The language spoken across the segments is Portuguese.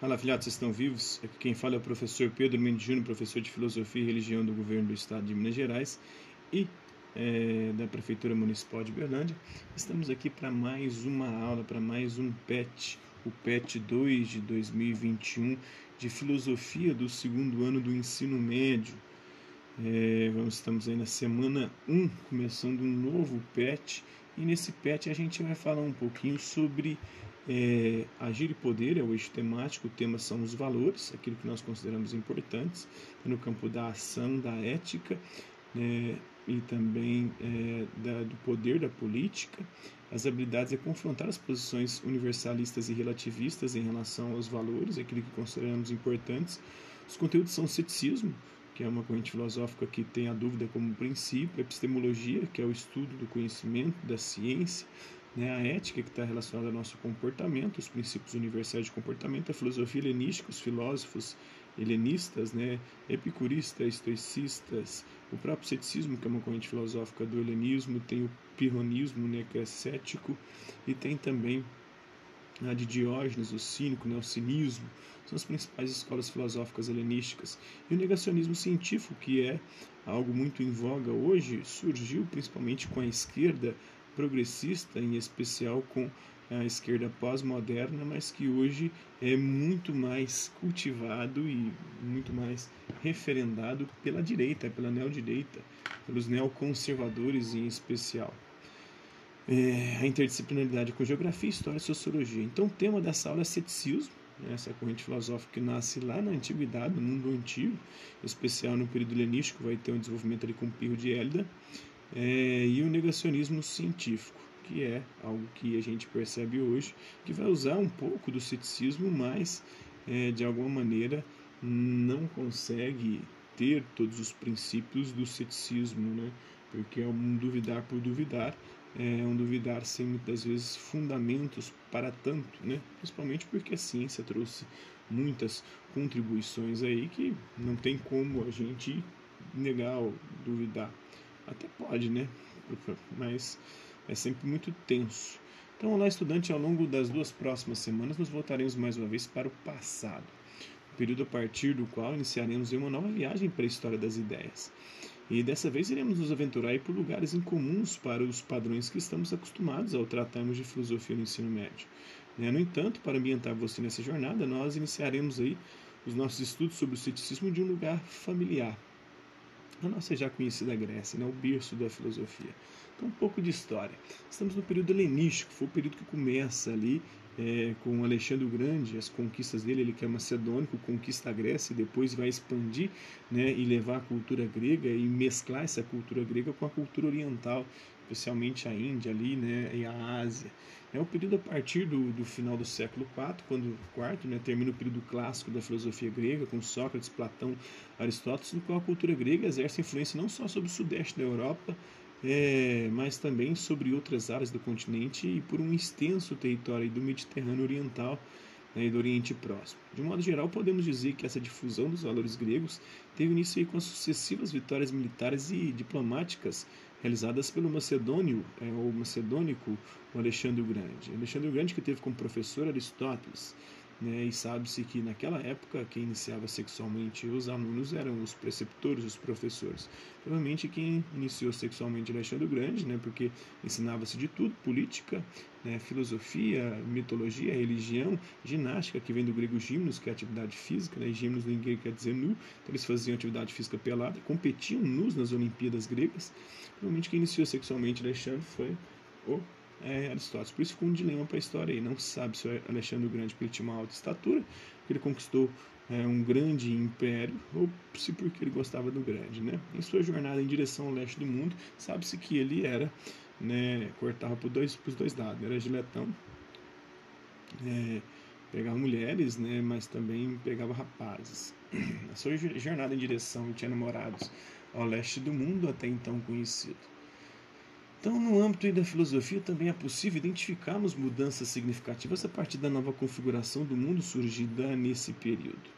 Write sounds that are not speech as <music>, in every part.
Fala, filhotes, vocês estão vivos? Aqui quem fala é o professor Pedro Mendes Júnior, professor de Filosofia e Religião do Governo do Estado de Minas Gerais e é, da Prefeitura Municipal de Berlândia. Estamos aqui para mais uma aula, para mais um PET, o PET 2 de 2021, de Filosofia do segundo ano do ensino médio. É, vamos, estamos aí na semana 1, começando um novo PET, e nesse PET a gente vai falar um pouquinho sobre é, agir e poder é o eixo temático, o tema são os valores, aquilo que nós consideramos importantes, no campo da ação, da ética né, e também é, da, do poder da política. As habilidades é confrontar as posições universalistas e relativistas em relação aos valores, aquilo que consideramos importantes. Os conteúdos são ceticismo, que é uma corrente filosófica que tem a dúvida como princípio, epistemologia, que é o estudo do conhecimento, da ciência, né, a ética que está relacionada ao nosso comportamento, os princípios universais de comportamento, a filosofia helenística, os filósofos helenistas, né, epicuristas, estoicistas, o próprio ceticismo, que é uma corrente filosófica do helenismo, tem o pirronismo, né, que é cético, e tem também a de Diógenes, o cínico, né, o cinismo, são as principais escolas filosóficas helenísticas. E o negacionismo científico, que é algo muito em voga hoje, surgiu principalmente com a esquerda progressista, em especial com a esquerda pós-moderna, mas que hoje é muito mais cultivado e muito mais referendado pela direita, pela neodireita, pelos neoconservadores em especial. É, a interdisciplinaridade com geografia, história e sociologia. Então, o tema dessa aula é ceticismo, né, essa corrente filosófica que nasce lá na antiguidade, no mundo antigo, em especial no período helenístico, vai ter um desenvolvimento ali com o Pirro de Hélida, é, e o negacionismo científico, que é algo que a gente percebe hoje, que vai usar um pouco do ceticismo, mas é, de alguma maneira não consegue ter todos os princípios do ceticismo, né? porque é um duvidar por duvidar, é um duvidar sem muitas vezes fundamentos para tanto, né? principalmente porque a ciência trouxe muitas contribuições aí que não tem como a gente negar ou duvidar. Até pode, né? Mas é sempre muito tenso. Então, olá, estudante, ao longo das duas próximas semanas, nós voltaremos mais uma vez para o passado, o período a partir do qual iniciaremos uma nova viagem para a história das ideias. E dessa vez iremos nos aventurar por lugares incomuns para os padrões que estamos acostumados ao tratarmos de filosofia no ensino médio. Né? No entanto, para ambientar você nessa jornada, nós iniciaremos aí os nossos estudos sobre o ceticismo de um lugar familiar, a nossa já conhecida Grécia, né, o berço da filosofia. Então, um pouco de história. Estamos no período helenístico, foi o período que começa ali é, com Alexandre o Grande, as conquistas dele, ele que é macedônico, conquista a Grécia e depois vai expandir né, e levar a cultura grega e mesclar essa cultura grega com a cultura oriental, especialmente a Índia ali né, e a Ásia. É o período a partir do, do final do século IV, quando quarto, né, termina o período clássico da filosofia grega, com Sócrates, Platão, Aristóteles, no qual a cultura grega exerce influência não só sobre o sudeste da Europa, é, mas também sobre outras áreas do continente e por um extenso território do Mediterrâneo Oriental né, do Oriente Próximo. De modo geral, podemos dizer que essa difusão dos valores gregos teve início com as sucessivas vitórias militares e diplomáticas realizadas pelo macedônio, é, ou macedônico, o Alexandre o Grande. Alexandre o Grande que teve como professor Aristóteles, né, e sabe-se que naquela época quem iniciava sexualmente os alunos eram os preceptores, os professores. Provavelmente quem iniciou sexualmente Alexandre o Grande, né, porque ensinava-se de tudo, política, né, filosofia, mitologia, religião, ginástica, que vem do grego gimnos, que é atividade física, né, gimnos ninguém quer dizer nu, então eles faziam atividade física pelada, competiam nus nas Olimpíadas gregas. Provavelmente quem iniciou sexualmente Alexandre foi o é, Aristóteles. Por isso ficou um dilema para a história aí. Não se sabe se o Alexandre o Grande ele tinha uma alta estatura, ele conquistou é, um grande império, ou se porque ele gostava do grande. Né? Em sua jornada em direção ao leste do mundo, sabe-se que ele era, né, cortava por dois, os dois lados, era giletão, é, pegava mulheres, né, mas também pegava rapazes. <clears throat> A sua jornada em direção, tinha namorados ao leste do mundo, até então conhecido. Então, no âmbito da filosofia, também é possível identificarmos mudanças significativas a partir da nova configuração do mundo surgida nesse período.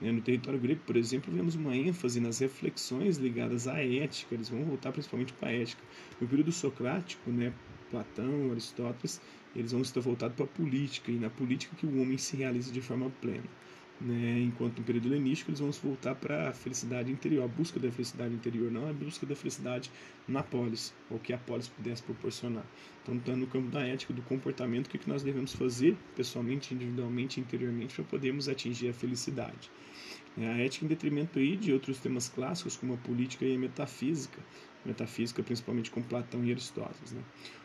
Né, no território grego, por exemplo, vemos uma ênfase nas reflexões ligadas à ética, eles vão voltar principalmente para a ética. No período socrático, né, Platão, Aristóteles, eles vão estar voltados para a política, e na política que o homem se realiza de forma plena. Né? Enquanto no período helenístico eles vão voltar para a felicidade interior, a busca da felicidade interior, não a busca da felicidade na polis, ou que a polis pudesse proporcionar. Então, está no campo da ética, do comportamento, o que, que nós devemos fazer pessoalmente, individualmente, interiormente, para podermos atingir a felicidade. É, a ética em detrimento aí de outros temas clássicos, como a política e a metafísica, metafísica principalmente com Platão e Aristóteles. Né?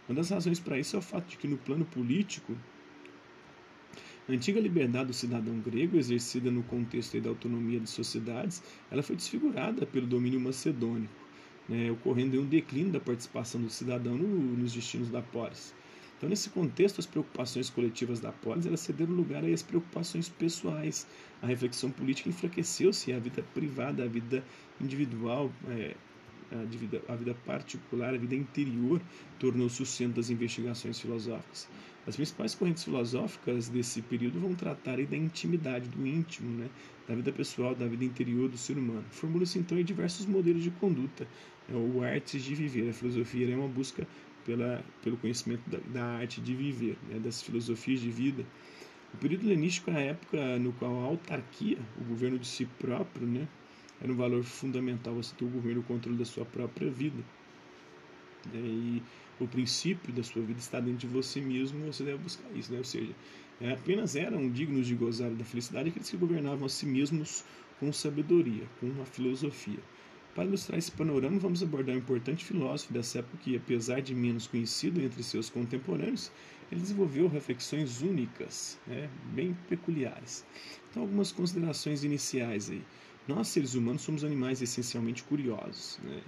Uma das razões para isso é o fato de que no plano político a antiga liberdade do cidadão grego, exercida no contexto da autonomia de sociedades, ela foi desfigurada pelo domínio macedônico, né, ocorrendo um declínio da participação do cidadão no, nos destinos da polis. Então, nesse contexto, as preocupações coletivas da polis elas cederam lugar às preocupações pessoais. A reflexão política enfraqueceu-se, a vida privada, a vida individual, é, a vida, a vida particular, a vida interior, tornou-se o centro das investigações filosóficas. As principais correntes filosóficas desse período vão tratar da intimidade, do íntimo, né, da vida pessoal, da vida interior do ser humano. Formula-se então em diversos modelos de conduta, é o arte de viver. A filosofia é uma busca pela, pelo conhecimento da, da arte de viver, né, das filosofias de vida. O período helenístico é a época no qual a autarquia, o governo de si próprio, né, era um valor fundamental você ter o governo o controle da sua própria vida. E o princípio da sua vida está dentro de você mesmo, você deve buscar isso, né? Ou seja, é, apenas eram dignos de gozar da felicidade aqueles que governavam a si mesmos com sabedoria, com a filosofia. Para ilustrar esse panorama, vamos abordar um importante filósofo dessa época que, apesar de menos conhecido entre seus contemporâneos, ele desenvolveu reflexões únicas, né, bem peculiares. Então, algumas considerações iniciais aí. Nós, seres humanos, somos animais essencialmente curiosos. Né?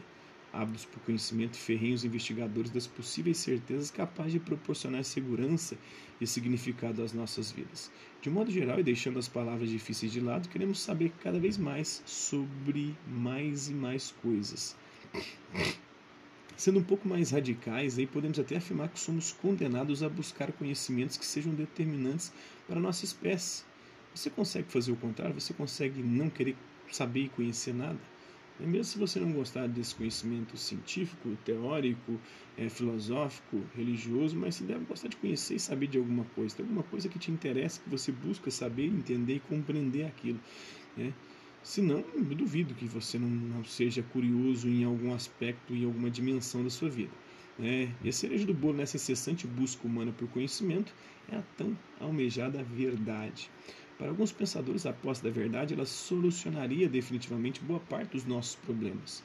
Ávidos por conhecimento, ferrenhos investigadores das possíveis certezas capazes de proporcionar segurança e significado às nossas vidas. De modo geral, e deixando as palavras difíceis de lado, queremos saber cada vez mais sobre mais e mais coisas. Sendo um pouco mais radicais, aí podemos até afirmar que somos condenados a buscar conhecimentos que sejam determinantes para a nossa espécie. Você consegue fazer o contrário? Você consegue não querer saber e conhecer nada? E mesmo se você não gostar desse conhecimento científico, teórico, é, filosófico, religioso, mas você deve gostar de conhecer e saber de alguma coisa. Tem alguma coisa que te interessa, que você busca saber, entender e compreender aquilo. Né? Senão, eu duvido que você não, não seja curioso em algum aspecto, em alguma dimensão da sua vida. Né? E a cereja do bolo nessa incessante busca humana por conhecimento é a tão almejada verdade. Para alguns pensadores, a posse da verdade ela solucionaria definitivamente boa parte dos nossos problemas.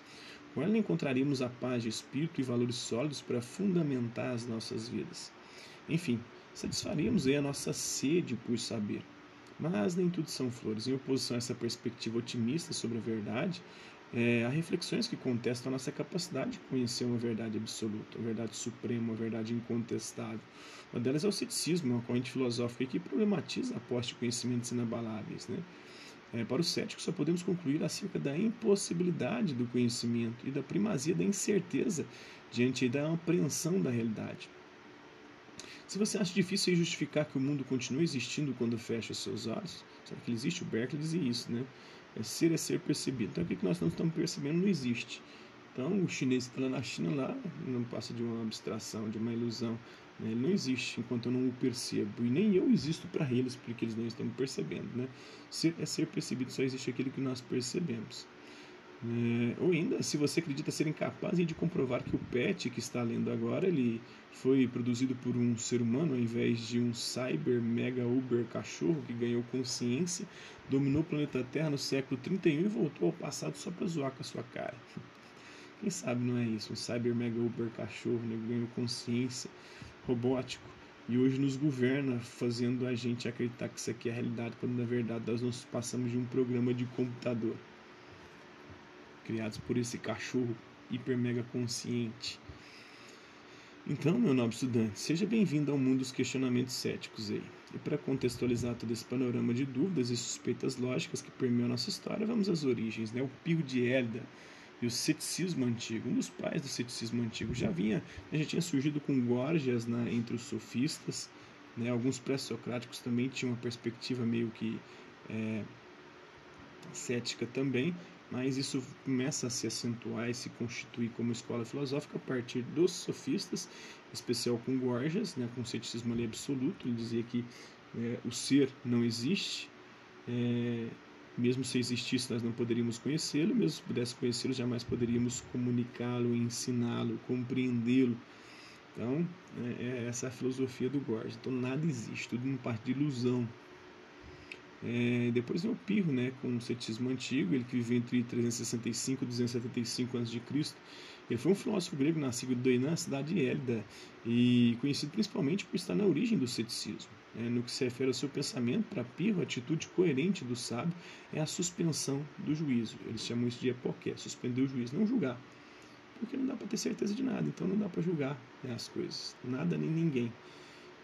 Com ela encontraríamos a paz de espírito e valores sólidos para fundamentar as nossas vidas. Enfim, satisfaríamos aí a nossa sede por saber. Mas nem tudo são flores. Em oposição a essa perspectiva otimista sobre a verdade, é, há reflexões que contestam a nossa capacidade de conhecer uma verdade absoluta, uma verdade suprema, uma verdade incontestável. Uma delas é o ceticismo, uma corrente filosófica que problematiza a posse de conhecimentos inabaláveis. Né? É, para o cético, só podemos concluir acerca da impossibilidade do conhecimento e da primazia da incerteza diante da apreensão da realidade. Se você acha difícil justificar que o mundo continue existindo quando fecha os seus olhos, sabe que ele existe? O Berkeley dizia isso, né? É ser é ser percebido. Então, o que nós não estamos percebendo não existe. Então, o chinês que está lá na China, lá, não passa de uma abstração, de uma ilusão. Né? Ele não existe enquanto eu não o percebo. E nem eu existo para eles, porque eles não estão percebendo. Né? Ser é ser percebido, só existe aquilo que nós percebemos. É, ou ainda, se você acredita ser incapaz de comprovar que o pet que está lendo agora ele foi produzido por um ser humano ao invés de um cyber mega uber cachorro que ganhou consciência, dominou o planeta Terra no século 31 e voltou ao passado só para zoar com a sua cara. <laughs> Quem sabe não é isso? Um cyber mega uber cachorro né, ganhou consciência robótico e hoje nos governa, fazendo a gente acreditar que isso aqui é a realidade, quando na verdade nós nos passamos de um programa de computador criados por esse cachorro hiper mega consciente. Então, meu nobre estudante, seja bem-vindo ao mundo dos questionamentos céticos aí. E para contextualizar todo esse panorama de dúvidas e suspeitas lógicas que permeiam nossa história, vamos às origens, né? O Pio de Hélida e o ceticismo antigo. Um dos pais do ceticismo antigo já vinha, já tinha surgido com Gorgias né, entre os sofistas, né? Alguns pré-socráticos também tinham uma perspectiva meio que é, cética também, mas isso começa a se acentuar e se constituir como escola filosófica a partir dos sofistas. especial com Gorgias, né, com o ceticismo ali absoluto. Ele dizia que é, o ser não existe, é, mesmo se existisse, nós não poderíamos conhecê-lo, mesmo se pudesse conhecê-lo, jamais poderíamos comunicá-lo, ensiná-lo, compreendê-lo. Então, é, é essa a filosofia do Gorgias. Então, nada existe, tudo uma parte de ilusão. É, depois vem o Pirro, né, com o ceticismo antigo, ele que viveu entre 365 e 275 a.C. Ele foi um filósofo grego nascido na cidade de Hélida, e conhecido principalmente por estar na origem do ceticismo. É, no que se refere ao seu pensamento, para Pirro, a atitude coerente do sábio é a suspensão do juízo. Eles chamam isso de epoqué, suspender o juízo, não julgar. Porque não dá para ter certeza de nada, então não dá para julgar né, as coisas, nada nem ninguém.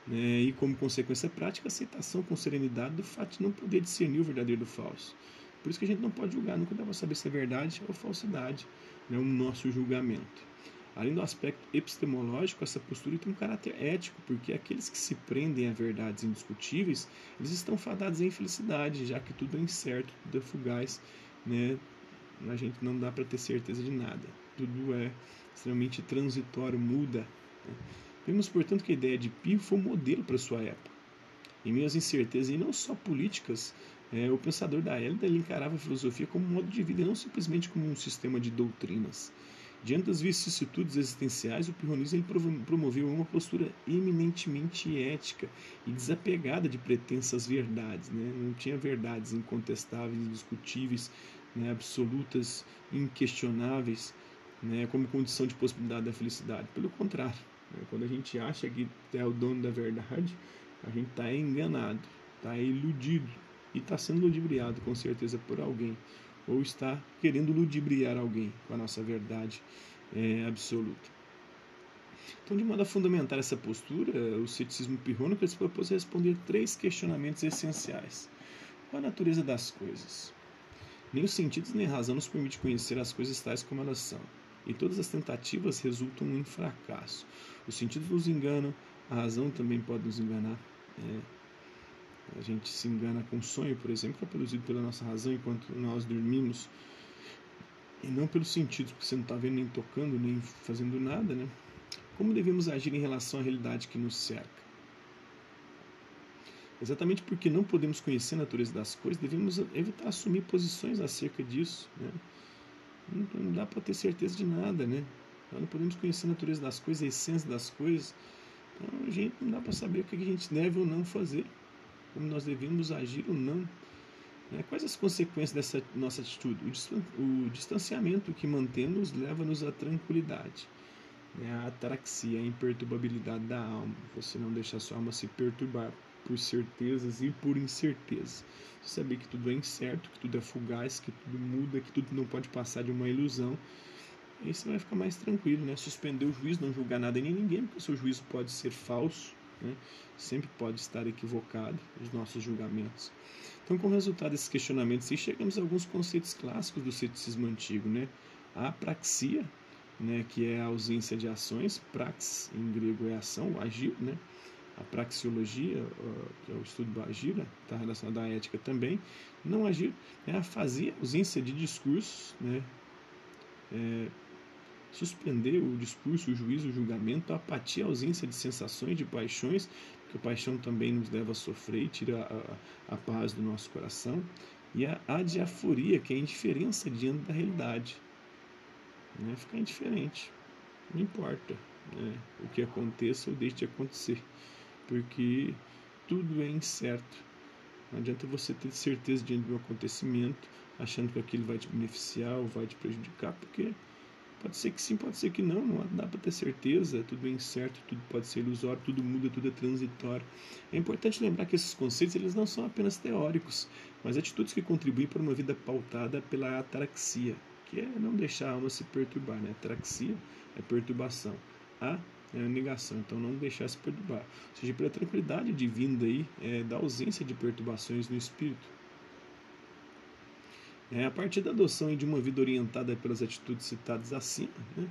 Né? E como consequência prática, aceitação com serenidade do fato de não poder discernir o verdadeiro do falso. Por isso que a gente não pode julgar, nunca dá para saber se é verdade ou falsidade, né? o nosso julgamento. Além do aspecto epistemológico, essa postura tem um caráter ético, porque aqueles que se prendem a verdades indiscutíveis, eles estão fadados à infelicidade, já que tudo é incerto, tudo é fugaz, né? a gente não dá para ter certeza de nada. Tudo é extremamente transitório, muda. Né? Vemos, portanto, que a ideia de Pio foi um modelo para sua época. Em meio às incertezas, e não só políticas, é, o pensador da Hélida encarava a filosofia como um modo de vida e não simplesmente como um sistema de doutrinas. Diante das vicissitudes existenciais, o pirronismo promoveu uma postura eminentemente ética e desapegada de pretensas verdades. Né? Não tinha verdades incontestáveis, indiscutíveis, né? absolutas, inquestionáveis, né? como condição de possibilidade da felicidade. Pelo contrário? Quando a gente acha que é o dono da verdade, a gente está enganado, está iludido e está sendo ludibriado com certeza por alguém ou está querendo ludibriar alguém com a nossa verdade é, absoluta. Então, de modo a fundamentar essa postura, o ceticismo pirrônico se propôs responder três questionamentos essenciais. Qual a natureza das coisas? Nem os sentidos nem a razão nos permite conhecer as coisas tais como elas são, e todas as tentativas resultam em fracasso. Os sentidos nos enganam, a razão também pode nos enganar. É, a gente se engana com o sonho, por exemplo, que é produzido pela nossa razão enquanto nós dormimos, e não pelos sentidos, porque você não está vendo nem tocando, nem fazendo nada, né? Como devemos agir em relação à realidade que nos cerca? Exatamente porque não podemos conhecer a natureza das coisas, devemos evitar assumir posições acerca disso. Né? Não, dá para ter certeza de nada, né? Nós não podemos conhecer a natureza das coisas, a essência das coisas. Então, a gente não dá para saber o que a gente deve ou não fazer como nós devemos agir ou não. Né? Quais as consequências dessa nossa atitude? O distanciamento que mantemos leva-nos à tranquilidade, né? a ataraxia, a imperturbabilidade da alma. Você não deixa sua alma se perturbar por certezas e por incertezas. Você saber que tudo é incerto, que tudo é fugaz, que tudo muda, que tudo não pode passar de uma ilusão. Aí você vai ficar mais tranquilo, né? Suspender o juízo, não julgar nada nem ninguém, porque o seu juízo pode ser falso, né? sempre pode estar equivocado os nossos julgamentos. Então, como resultado desses questionamentos, chegamos a alguns conceitos clássicos do ceticismo antigo, né? A apraxia, né, que é a ausência de ações, prax em grego é ação, agir, né? A praxeologia, que é o estudo do agir, está relacionado à ética também. Não agir é a fazer ausência de discursos, né? É, suspender o discurso, o juízo, o julgamento, a apatia, a ausência de sensações, de paixões, porque a paixão também nos leva a sofrer e tira a, a, a paz do nosso coração, e a adiaforia, que é a indiferença diante da realidade. Né? Ficar indiferente, não importa né? o que aconteça ou deixe de acontecer, porque tudo é incerto. Não adianta você ter certeza diante do acontecimento, achando que aquilo vai te beneficiar ou vai te prejudicar, porque Pode ser que sim, pode ser que não, não dá para ter certeza, tudo é incerto, tudo pode ser ilusório, tudo muda, tudo é transitório. É importante lembrar que esses conceitos eles não são apenas teóricos, mas atitudes que contribuem para uma vida pautada pela ataraxia, que é não deixar a alma se perturbar. Né? Ataraxia é perturbação, a é a negação, então não deixar se perturbar. Ou seja, pela tranquilidade divina aí, é, da ausência de perturbações no espírito. É, a partir da adoção de uma vida orientada pelas atitudes citadas acima, né,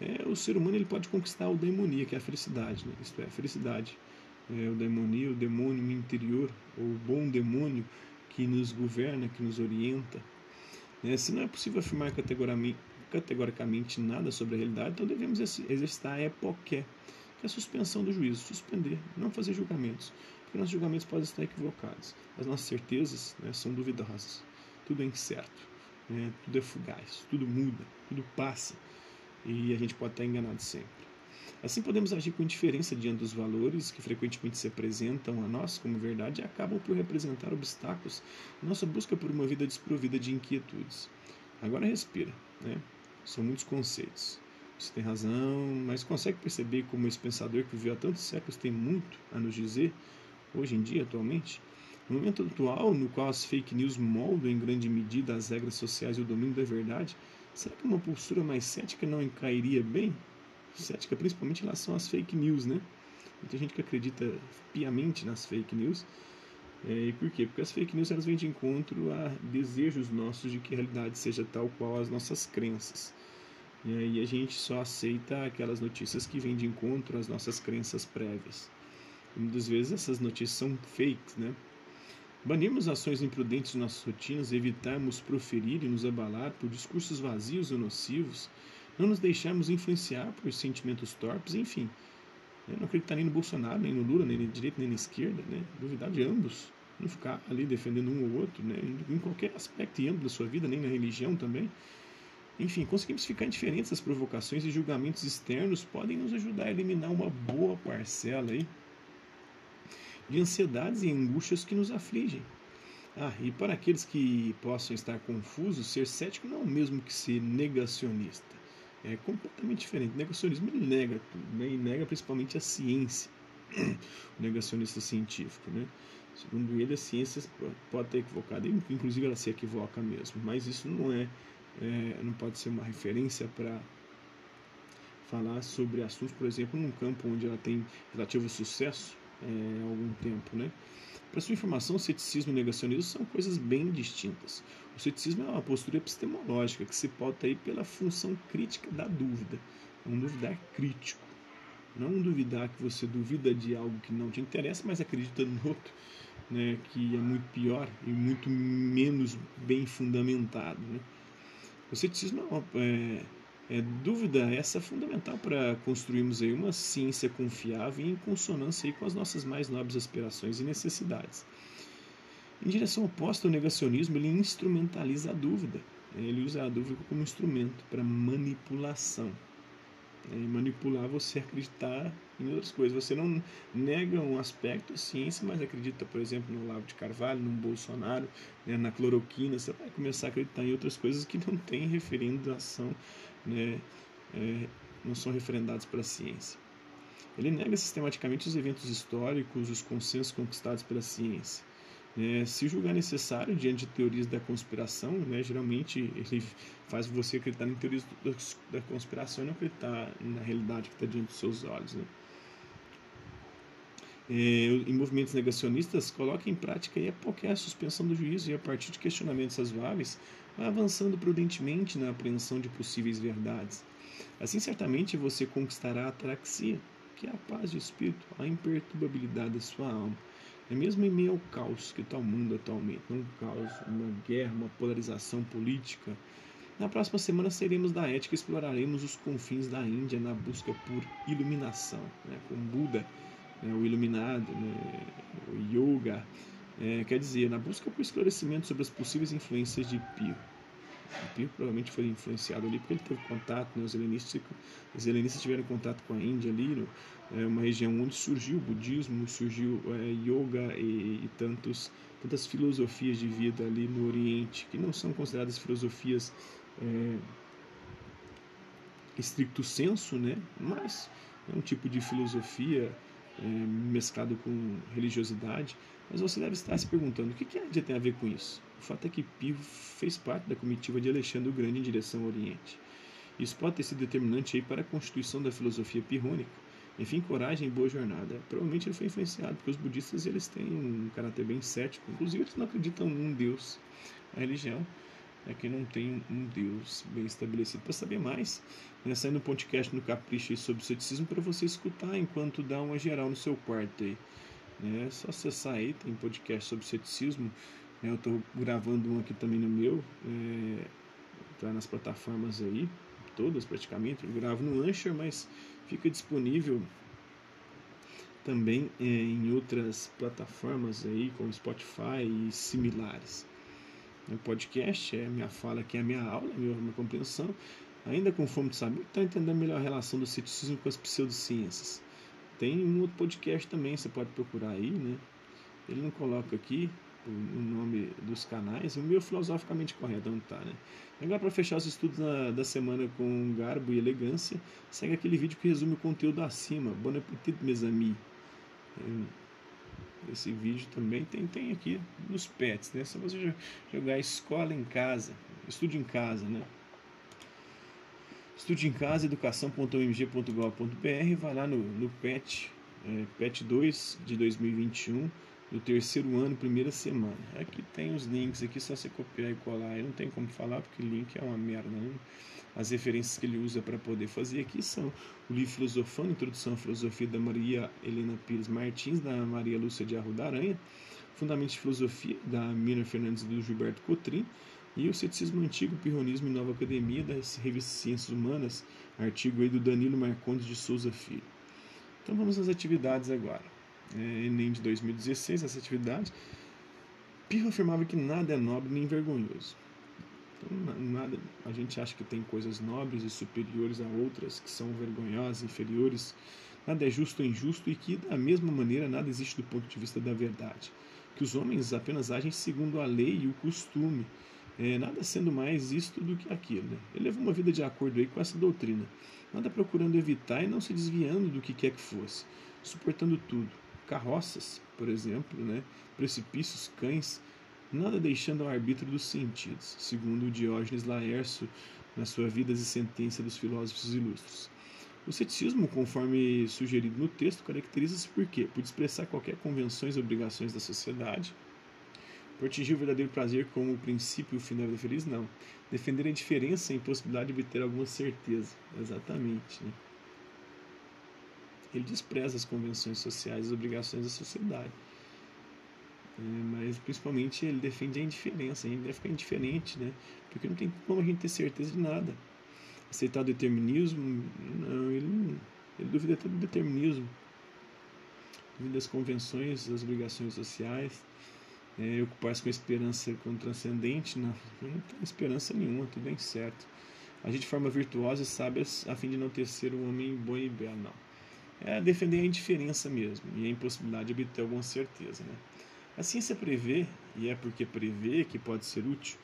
é, o ser humano ele pode conquistar o demonia, que é a felicidade. Né? Isto é, a felicidade. É, o demonia, o demônio interior, o bom demônio que nos governa, que nos orienta. Né? Se não é possível afirmar categoricamente, nada sobre a realidade, então devemos exercitar a epoqué, que é a suspensão do juízo, suspender, não fazer julgamentos, porque nossos julgamentos podem estar equivocados, as nossas certezas né, são duvidosas, tudo é incerto, né, tudo é fugaz, tudo muda, tudo passa e a gente pode estar enganado sempre. Assim podemos agir com indiferença diante dos valores que frequentemente se apresentam a nós como verdade e acabam por representar obstáculos em nossa busca por uma vida desprovida de inquietudes. Agora respira, né? São muitos conceitos. Você tem razão, mas consegue perceber como esse pensador que viveu há tantos séculos tem muito a nos dizer hoje em dia, atualmente? No momento atual, no qual as fake news moldam em grande medida as regras sociais e o domínio da verdade, será que uma postura mais cética não cairia bem? cética principalmente em relação às fake news, né? Muita gente que acredita piamente nas fake news. É, e por quê? Porque as fake news elas vêm de encontro a desejos nossos de que a realidade seja tal qual as nossas crenças. E aí a gente só aceita aquelas notícias que vêm de encontro às nossas crenças prévias. Muitas vezes essas notícias são fakes, né? Banirmos ações imprudentes de nossas rotinas, evitarmos proferir e nos abalar por discursos vazios ou nocivos, não nos deixarmos influenciar por sentimentos torpes, enfim. Né? Não acreditar nem no Bolsonaro, nem no Lula, nem na direita, nem na esquerda, né? duvidar de ambos, não ficar ali defendendo um ou outro, né? em qualquer aspecto e âmbito da sua vida, nem na religião também. Enfim, conseguimos ficar indiferentes às provocações e julgamentos externos podem nos ajudar a eliminar uma boa parcela aí de ansiedades e angústias que nos afligem. Ah, e para aqueles que possam estar confusos, ser cético não é o mesmo que ser negacionista é completamente diferente. O negacionismo ele nega tudo, né? nega principalmente a ciência, <clears throat> o negacionista científico. Né? Segundo ele, a ciência pode estar equivocada, inclusive ela se equivoca mesmo, mas isso não é, é não pode ser uma referência para falar sobre assuntos, por exemplo, num campo onde ela tem relativo sucesso é, há algum tempo. Né? Para sua informação, ceticismo e negacionismo são coisas bem distintas. O ceticismo é uma postura epistemológica que se pauta aí pela função crítica da dúvida. É um duvidar crítico. Não duvidar que você duvida de algo que não te interessa, mas acredita no outro, né, que é muito pior e muito menos bem fundamentado. Né? O ceticismo é, uma, é, é dúvida essa fundamental para construirmos aí uma ciência confiável e em consonância aí com as nossas mais nobres aspirações e necessidades. Em direção oposta ao negacionismo, ele instrumentaliza a dúvida. Ele usa a dúvida como instrumento para manipulação. E manipular você acreditar em outras coisas. Você não nega um aspecto da ciência, mas acredita, por exemplo, no Lavo de Carvalho, no Bolsonaro, né, na cloroquina. Você vai começar a acreditar em outras coisas que não têm referendação, né, é, não são referendados para a ciência. Ele nega sistematicamente os eventos históricos, os consensos conquistados pela ciência. É, se julgar necessário diante de teorias da conspiração, né, geralmente ele faz você acreditar em teorias da conspiração e não acreditar na realidade que está diante dos seus olhos. Né. É, em movimentos negacionistas, coloca em prática a qualquer suspensão do juízo e a partir de questionamentos razoáveis, vai avançando prudentemente na apreensão de possíveis verdades. Assim, certamente você conquistará a ataraxia, que é a paz de espírito, a imperturbabilidade da sua alma é mesmo em meio ao caos que está o mundo atualmente, um caos, uma guerra, uma polarização política. Na próxima semana seremos da ética e exploraremos os confins da Índia na busca por iluminação, né, com Buda, né, o iluminado, né, o yoga, é, quer dizer, na busca por esclarecimento sobre as possíveis influências de Pio. O Pio provavelmente foi influenciado ali porque ele teve contato, né, os helenistas, os helenistas tiveram contato com a Índia ali, no, é uma região onde surgiu o budismo, surgiu é, yoga e, e, tantos, tantas filosofias de vida ali no Oriente, que não são consideradas filosofias é, estricto senso, né? mas é um tipo de filosofia é, mesclado com religiosidade. Mas você deve estar se perguntando o que, a Índia tem a ver com isso? O fato é que Pio fez parte da comitiva de Alexandre o Grande em direção ao Oriente. Isso pode ter sido determinante aí para a constituição da filosofia pirrônica enfim, coragem e boa jornada. Provavelmente ele foi influenciado, porque os budistas eles têm um caráter bem cético. Inclusive, eles não acreditam num Deus. A religião é que não tem um Deus bem estabelecido. Para saber mais, né, sai no podcast no Capricho sobre o ceticismo para você escutar enquanto dá uma geral no seu quarto aí. Né? É só acessar aí, tem podcast sobre ceticismo. Né? Eu estou gravando um aqui também no meu, é, tá nas plataformas aí, todas praticamente. Eu gravo no Anchor, mas fica disponível também é, em outras plataformas aí, como Spotify e similares. O podcast é minha fala aqui, é a minha aula, minha, minha compreensão. Ainda com fome de saber, está entendendo melhor a relação do ceticismo com as pseudociências. Tem um outro podcast também, você pode procurar aí, né? Ele não coloca aqui o nome dos canais, o meu filosoficamente correto não tá, né? Agora, para fechar os estudos da semana com garbo e elegância, segue aquele vídeo que resume o conteúdo acima. Bon appetit, mes amis. Esse vídeo também tem, tem aqui nos pets, né? Só você jogar escola em casa, estude em casa, né? Estude em casa, educação.omg.gov.br, vai lá no, no PET, é, PET 2 de 2021 do terceiro ano, primeira semana. Aqui tem os links, aqui só você copiar e colar. Eu não tem como falar porque link é uma merda. Né? As referências que ele usa para poder fazer aqui são o livro Filosofando, Introdução à Filosofia da Maria Helena Pires Martins, da Maria Lúcia de Arruda Aranha, Fundamentos de Filosofia, da Mina Fernandes e do Gilberto Cotrim, e o Ceticismo Antigo, Pirronismo e Nova Academia, da revista Ciências Humanas, artigo aí do Danilo Marcondes de Souza Filho. Então vamos às atividades agora é, Enem de 2016, essa atividade, Pirro afirmava que nada é nobre nem vergonhoso. Então, nada, a gente acha que tem coisas nobres e superiores a outras que são vergonhosas, inferiores. Nada é justo ou injusto e que, da mesma maneira, nada existe do ponto de vista da verdade. Que os homens apenas agem segundo a lei e o costume, é, nada sendo mais isto do que aquilo. Né? Ele levou uma vida de acordo aí com essa doutrina, nada procurando evitar e não se desviando do que quer que fosse, suportando tudo, carroças, por exemplo, né? precipícios, cães, nada deixando ao arbítrio dos sentidos, segundo Diógenes Laércio na sua Vidas e Sentença dos Filósofos Ilustres. O ceticismo, conforme sugerido no texto, caracteriza-se por quê? Por expressar qualquer convenções e obrigações da sociedade, por atingir o verdadeiro prazer como o princípio e o da feliz? Não. Defender a indiferença e a impossibilidade de obter alguma certeza. Exatamente. Né? Ele despreza as convenções sociais as obrigações da sociedade. É, mas principalmente ele defende a indiferença. A gente deve ficar indiferente, né? Porque não tem como a gente ter certeza de nada. Aceitar o determinismo, não, ele, ele duvida até do determinismo. Duvida das convenções, das obrigações sociais. É, Ocupar-se com esperança com o transcendente, não, não tem esperança nenhuma, tudo bem certo. Agir de forma virtuosa e sábia a fim de não ter ser um homem bom e belo, não é defender a indiferença mesmo e a impossibilidade de obter alguma certeza. Né? A ciência prevê, e é porque prevê que pode ser útil,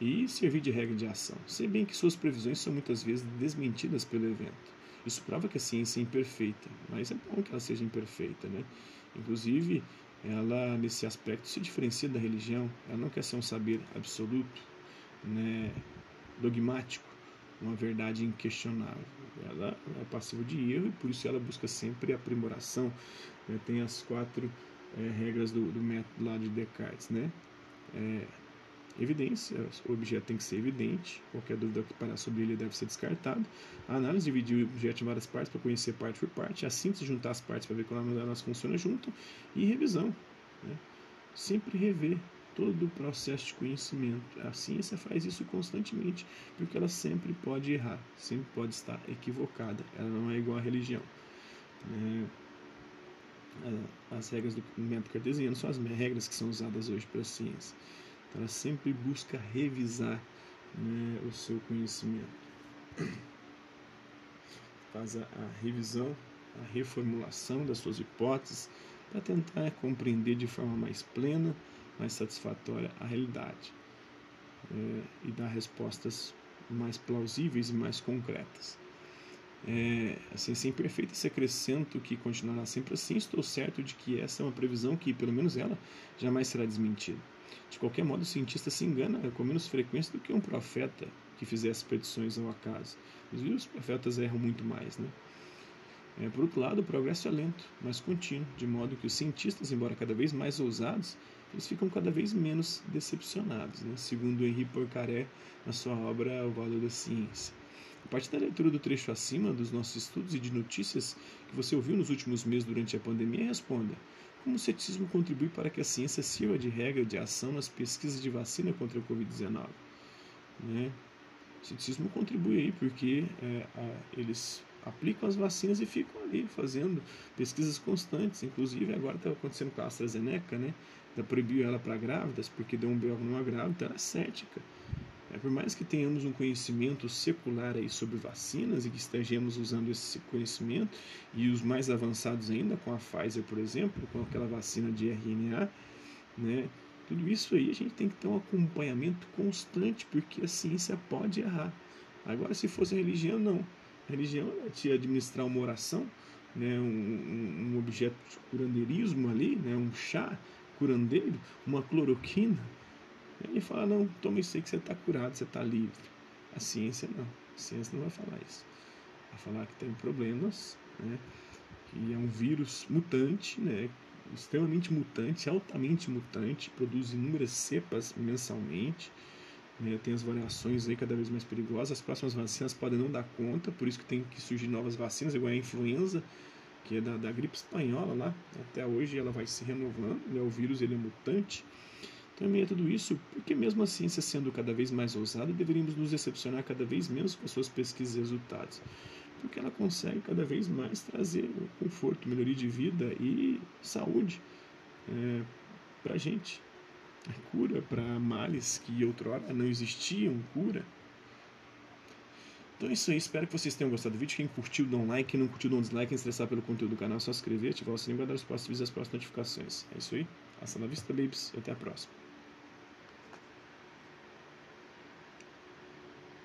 e servir de regra de ação, se bem que suas previsões são muitas vezes desmentidas pelo evento. Isso prova que a ciência é imperfeita, mas é bom que ela seja imperfeita. Né? Inclusive, ela, nesse aspecto, se diferencia da religião, ela não quer ser um saber absoluto, né, dogmático, uma verdade inquestionável. Ela é passiva de erro e por isso ela busca sempre aprimoração. Né? Tem as quatro é, regras do, do, método lá de Descartes, né? É, evidência, o objeto tem que ser evidente, qualquer dúvida que parar sobre ele deve ser descartado. A análise dividir o objeto em várias partes para conhecer parte por parte, a síntese juntar as partes para ver como elas funcionam junto e revisão. Né? Sempre rever, todo o processo de conhecimento. A ciência faz isso constantemente, porque ela sempre pode errar, sempre pode estar equivocada. Ela não é igual à religião. É, as regras do método cartesiano são as regras que são usadas hoje pela ciência. Então, ela sempre busca revisar né, o seu conhecimento. <clears throat> Faz a, a revisão, a reformulação das suas hipóteses para tentar compreender de forma mais plena mais satisfatória à realidade é, e dar respostas mais plausíveis e mais concretas. É, a ciência imperfeita se acrescento que continuará sempre assim, estou certo de que essa é uma previsão que, pelo menos ela, jamais será desmentida. De qualquer modo, o cientista se engana com menos frequência do que um profeta que fizesse predições ao acaso. Inclusive, os profetas erram muito mais, né? É, por outro lado, o progresso é lento, mas contínuo, de modo que os cientistas, embora cada vez mais ousados, eles ficam cada vez menos decepcionados, né? segundo Henri Poincaré na sua obra O Valor da Ciência. A partir da leitura do trecho acima dos nossos estudos e de notícias que você ouviu nos últimos meses durante a pandemia, responda: como o ceticismo contribui para que a ciência sirva de regra de ação nas pesquisas de vacina contra a Covid-19? Né? O ceticismo contribui aí porque é, a, eles aplicam as vacinas e ficam ali fazendo pesquisas constantes. Inclusive, agora está acontecendo com a AstraZeneca, né? Da proibiu ela para grávidas, porque deu um BO numa grávida, ela é cética. É, por mais que tenhamos um conhecimento secular aí sobre vacinas e que estejamos usando esse conhecimento, e os mais avançados ainda, com a Pfizer, por exemplo, com aquela vacina de RNA, né? Tudo isso aí a gente tem que ter um acompanhamento constante, porque a ciência pode errar. Agora, se fosse religião, não. Religião é te administrar uma oração, né, um, um objeto de curandeirismo ali, né, um chá curandeiro, uma cloroquina. Ele fala, não, toma isso aí que você está curado, você está livre. A ciência não. A ciência não vai falar isso. Vai falar que tem problemas, né, que é um vírus mutante, né, extremamente mutante, altamente mutante, produz inúmeras cepas mensalmente, né, tem as variações aí cada vez mais perigosas. As próximas vacinas podem não dar conta, por isso que tem que surgir novas vacinas, igual a influenza, que é da, da gripe espanhola lá. Até hoje ela vai se renovando, né, o vírus ele é mutante. Então, meio a tudo isso, porque mesmo a ciência sendo cada vez mais ousada, deveríamos nos decepcionar cada vez menos com suas pesquisas e resultados. Porque ela consegue cada vez mais trazer conforto, melhoria de vida e saúde é, para a gente a cura para males que outrora não existiam cura. Então é isso aí, espero que vocês tenham gostado do vídeo. Quem curtiu, dá um like. Quem não curtiu, dá um dislike. Quem estressar pelo conteúdo do canal, é só se inscrever, ativar o sininho para dar os próximos vídeos e as próximas notificações. É isso aí. Hasta la vista, babies. E até a próxima.